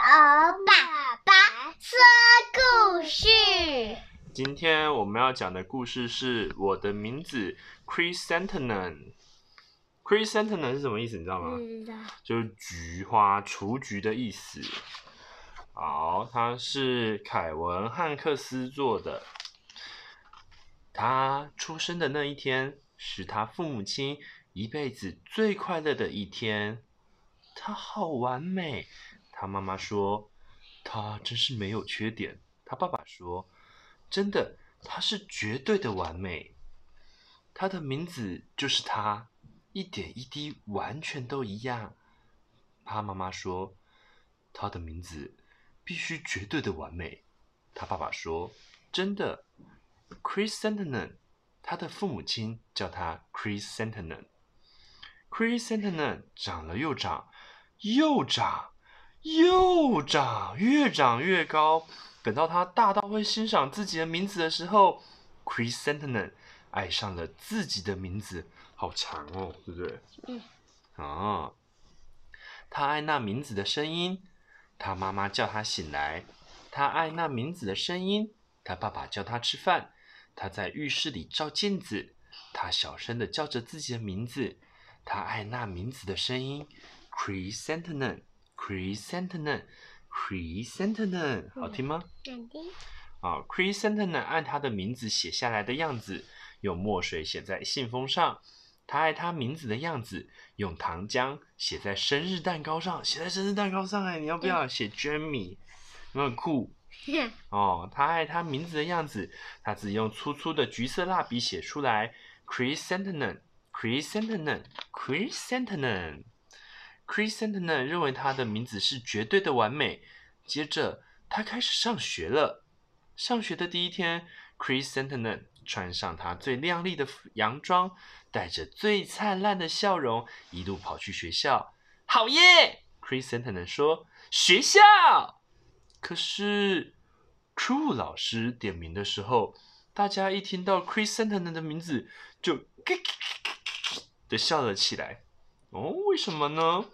欧爸爸说故事。今天我们要讲的故事是我的名字 Chrysanthemum。Chrysanthemum 是什么意思？你知道吗？知道。就是菊花、雏菊的意思。好，它是凯文·汉克斯做的。他出生的那一天，是他父母亲一辈子最快乐的一天。他好完美，他妈妈说，他真是没有缺点。他爸爸说，真的，他是绝对的完美。他的名字就是他，一点一滴完全都一样。他妈妈说，他的名字必须绝对的完美。他爸爸说，真的，Chrysanthemum，他的父母亲叫他 Chrysanthemum。Chrysanthemum 长了又长。又长，又长，越长越高。等到他大到会欣赏自己的名字的时候，Chrysanthemum 爱上了自己的名字，好长哦，对不对？嗯。啊，他爱那名字的声音，他妈妈叫他醒来；他爱那名字的声音，他爸爸叫他吃饭。他在浴室里照镜子，他小声的叫着自己的名字。他爱那名字的声音。Chrysanthemum，Chrysanthemum，Chrysanthemum，好听吗？好听。啊，Chrysanthemum 按他的名字写下来的样子，用墨水写在信封上。他爱他名字的样子，用糖浆写在生日蛋糕上，写在生日蛋糕上。哎，你要不要写 Jamie？有没有很酷？哦，他爱他名字的样子，他只用粗粗的橘色蜡笔写出来。Chrysanthemum，Chrysanthemum，Chrysanthemum。Chrysanthemum 认为他的名字是绝对的完美。接着，他开始上学了。上学的第一天，Chrysanthemum 穿上他最亮丽的洋装，带着最灿烂的笑容，一路跑去学校。好耶！Chrysanthemum 说：“学校。”可是，Crew 老师点名的时候，大家一听到 Chrysanthemum 的名字，就咯咯咯咯的笑了起来。哦，为什么呢？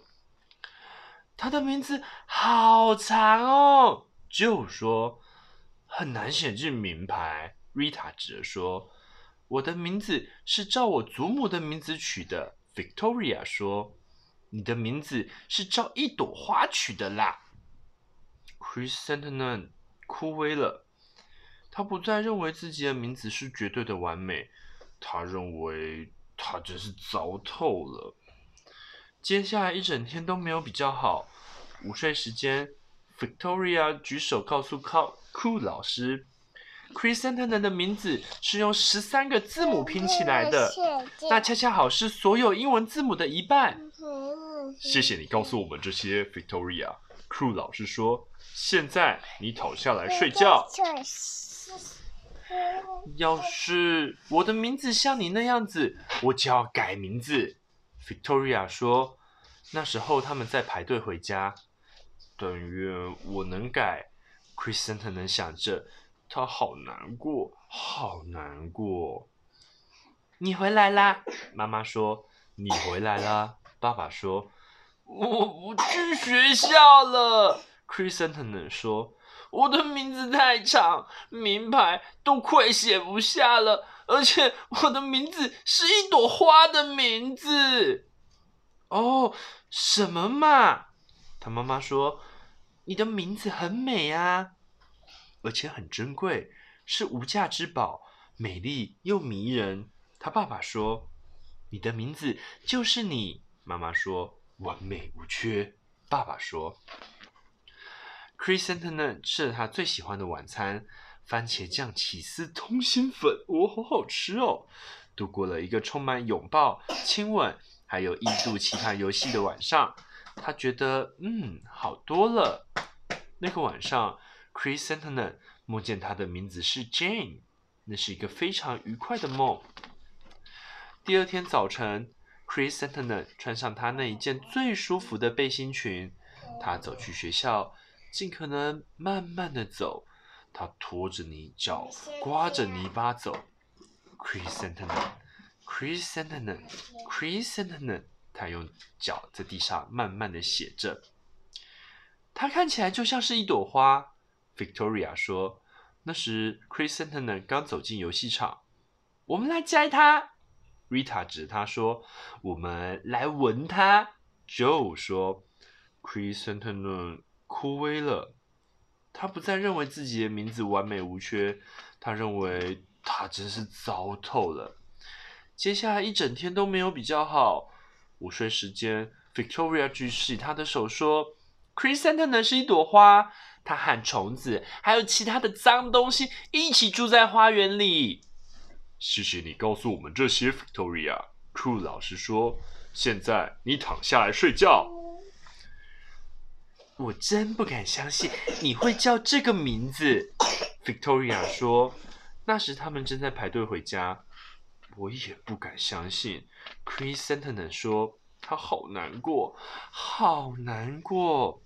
他的名字好长哦，就说很难写进名牌。Rita 指着说：“我的名字是照我祖母的名字取的。”Victoria 说：“你的名字是照一朵花取的啦。”Chrysanthemum 枯萎了，他不再认为自己的名字是绝对的完美，他认为他真是糟透了。接下来一整天都没有比较好。午睡时间，Victoria 举手告诉靠酷老师，Chrysanthemum 的名字是用十三个字母拼起来的，那恰恰好是所有英文字母的一半。谢谢你告诉我们这些，Victoria。酷老师说：“现在你躺下来睡觉。要是我的名字像你那样子，我就要改名字。” Victoria 说：“那时候他们在排队回家。等于我能改。” Chrysanthemum 想着，他好难过，好难过。你回来啦，妈妈说：“你回来啦。”爸爸说：“我不去学校了。”，Chris t e n 说：“我的名字太长，名牌都快写不下了。”而且我的名字是一朵花的名字。哦，什么嘛？他妈妈说：“你的名字很美啊，而且很珍贵，是无价之宝，美丽又迷人。”他爸爸说：“你的名字就是你。”妈妈说：“完美无缺。”爸爸说：“Chrysanthemum 吃了他最喜欢的晚餐。”番茄酱起司通心粉，哦，好好吃哦！度过了一个充满拥抱、亲吻，还有印度棋盘游戏的晚上。他觉得，嗯，好多了。那个晚上，Chrysanthemum 梦见他的名字是 Jane，那是一个非常愉快的梦。第二天早晨，Chrysanthemum 穿上他那一件最舒服的背心裙，他走去学校，尽可能慢慢的走。他拖着泥脚，刮着泥巴走。chrysanthemum，chrysanthemum，他用脚在地上慢慢的写着。它看起来就像是一朵花，Victoria 说。那时 chrysanthemum 刚走进游戏场，我们来摘它。Rita 指他说：“我们来闻它。”Joe 说：“Chrysanthemum 枯萎了，他不再认为自己的名字完美无缺，他认为他真是糟透了。”接下来一整天都没有比较好。午睡时间，Victoria 举起她的手说：“Chrysanthemum 是一朵花。”它和虫子还有其他的脏东西一起住在花园里。谢谢你告诉我们这些，Victoria。True 老师说：“现在你躺下来睡觉。”我真不敢相信你会叫这个名字，Victoria 说。那时他们正在排队回家。我也不敢相信，Chrysanthemum 说。他好难过，好难过。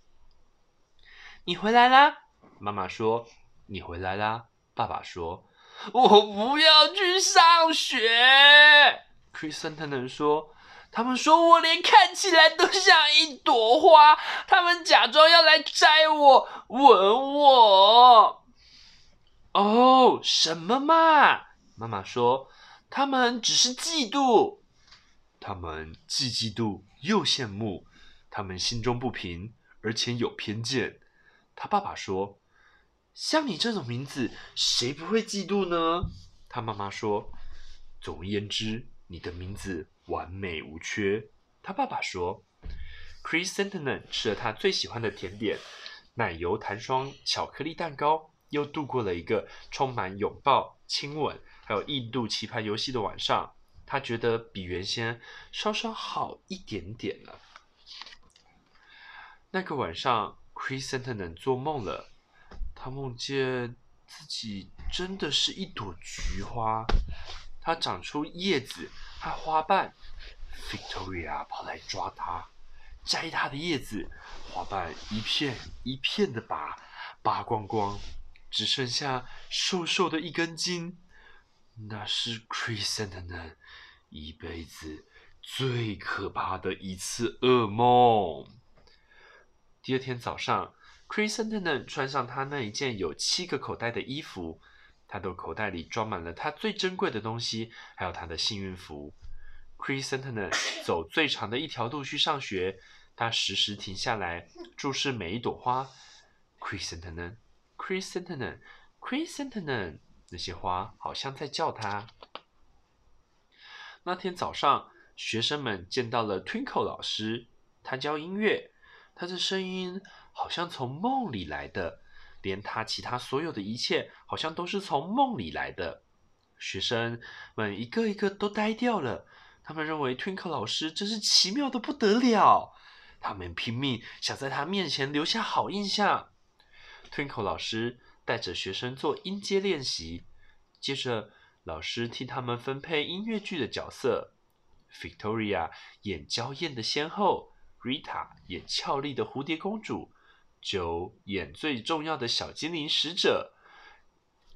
你回来啦，妈妈说。你回来啦，爸爸说。我不要去上学，Chrysanthemum 说。他们说我连看起来都像一朵花，他们假装要来摘我，吻我。哦，什么嘛？妈妈说。他们只是嫉妒，他们既嫉妒又羡慕，他们心中不平，而且有偏见。他爸爸说：“像你这种名字，谁不会嫉妒呢？”他妈妈说：“总而言之，你的名字完美无缺。”他爸爸说：“Chrysanthemum 吃了他最喜欢的甜点——奶油弹霜巧克力蛋糕，又度过了一个充满拥抱、亲吻，还有印度棋牌游戏的晚上。他觉得比原先稍稍好一点点了。”那个晚上。，Chrisantemen 做梦了，他梦见自己真的是一朵菊花，它长出叶子和花瓣。Victoria 跑来抓它，摘它的叶子，花瓣一片一片的拔，拔光光，只剩下瘦瘦的一根筋。那是 Christen 一辈子最可怕的一次噩梦。第二天早上，Christen 穿上他那一件有七个口袋的衣服，他的口袋里装满了他最珍贵的东西，还有他的幸运符。Christen 走最长的一条路去上学，他时时停下来注视每一朵花。Christen 人，Christen 人，Christen。那些花好像在叫他。那天早上，学生们见到了 Twinkle 老师，他教音乐。他的声音好像从梦里来的，连他其他所有的一切好像都是从梦里来的。学生们一个一个都呆掉了，他们认为 Twinkle 老师真是奇妙的不得了，他们拼命想在他面前留下好印象。Twinkle 老师带着学生做音阶练习，接着老师替他们分配音乐剧的角色，Victoria 演娇艳的仙后。Rita 演俏丽的蝴蝶公主，Joe 演最重要的小精灵使者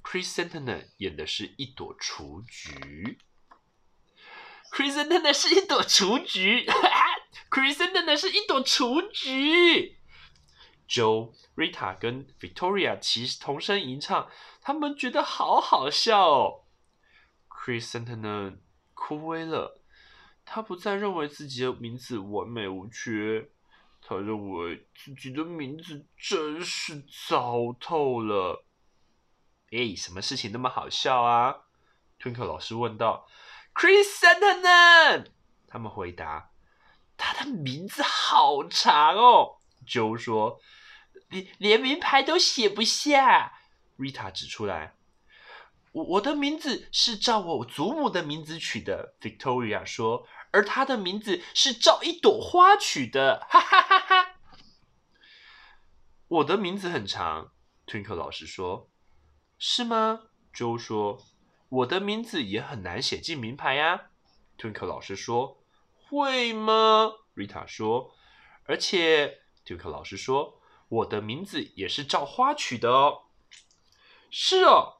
，Chrysanthemum 演的是一朵雏菊。Chrysanthemum 是一朵雏菊，Chrysanthemum 是一朵雏菊。Joe、Rita 跟 Victoria 齐同声吟唱，他们觉得好好笑哦。Chrysanthemum 枯萎了。他不再认为自己的名字完美无缺，他认为自己的名字真是糟透了。哎，什么事情那么好笑啊？Twinkle 老师问道。Chrysanthemum，他们回答。他的名字好长哦，Joe 说，连连名牌都写不下。Rita 指出来。我我的名字是照我祖母的名字取的，Victoria 说。而她的名字是照一朵花取的，哈哈哈哈！我的名字很长，Twinkle 老师说。是吗？Joe 说。我的名字也很难写进名牌呀，Twinkle 老师说。会吗？Rita 说。而且，Twinkle 老师说，我的名字也是照花取的哦。是哦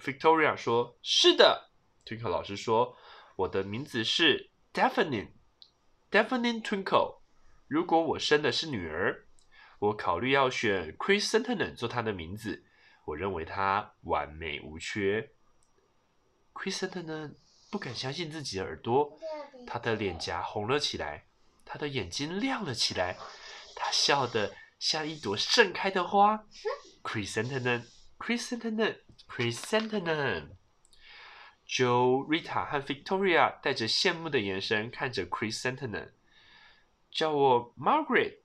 ，Victoria 说。是的，Twinkle 老师说。我的名字是。Daphne，Daphne Twinkle。如果我生的是女儿，我考虑要选 Chrysanthemum 做她的名字。我认为她完美无缺。Chrysanthemum 不敢相信自己的耳朵，他的脸颊红了起来，他的眼睛亮了起来，他笑得像一朵盛开的花。Chrysanthemum，Chrysanthemum，Chrysanthemum。Joe、Rita 和 Victoria 带着羡慕的眼神看着 Chrysanthemum。叫我 Margaret，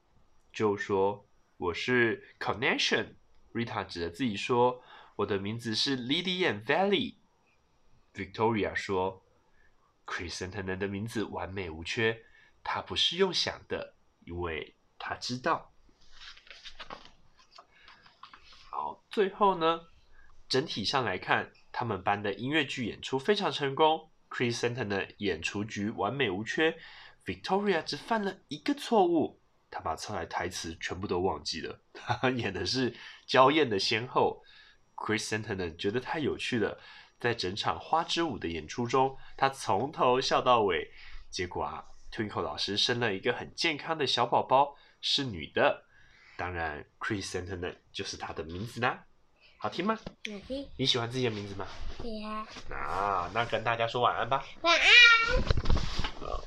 就说我是 Connection。Rita 指着自己说：“我的名字是 Lily and Valley。” Victoria 说：“Chrysanthemum 的名字完美无缺，他不是用想的，因为他知道。”好，最后呢，整体上来看，他们班的音乐剧演出非常成功，Chrysanthemum 的演出局完美无缺，Victoria 只犯了一个错误。他把出来台词全部都忘记了。他 演的是娇艳的仙后，Chrysanthemum 觉得太有趣了，在整场花之舞的演出中，他从头笑到尾。结果啊，Twinkle 老师生了一个很健康的小宝宝，是女的。当然，Chrysanthemum 就是她的名字呢。好听吗？好听。你喜欢自己的名字吗？喜欢。啊，那跟大家说晚安吧。晚安。好。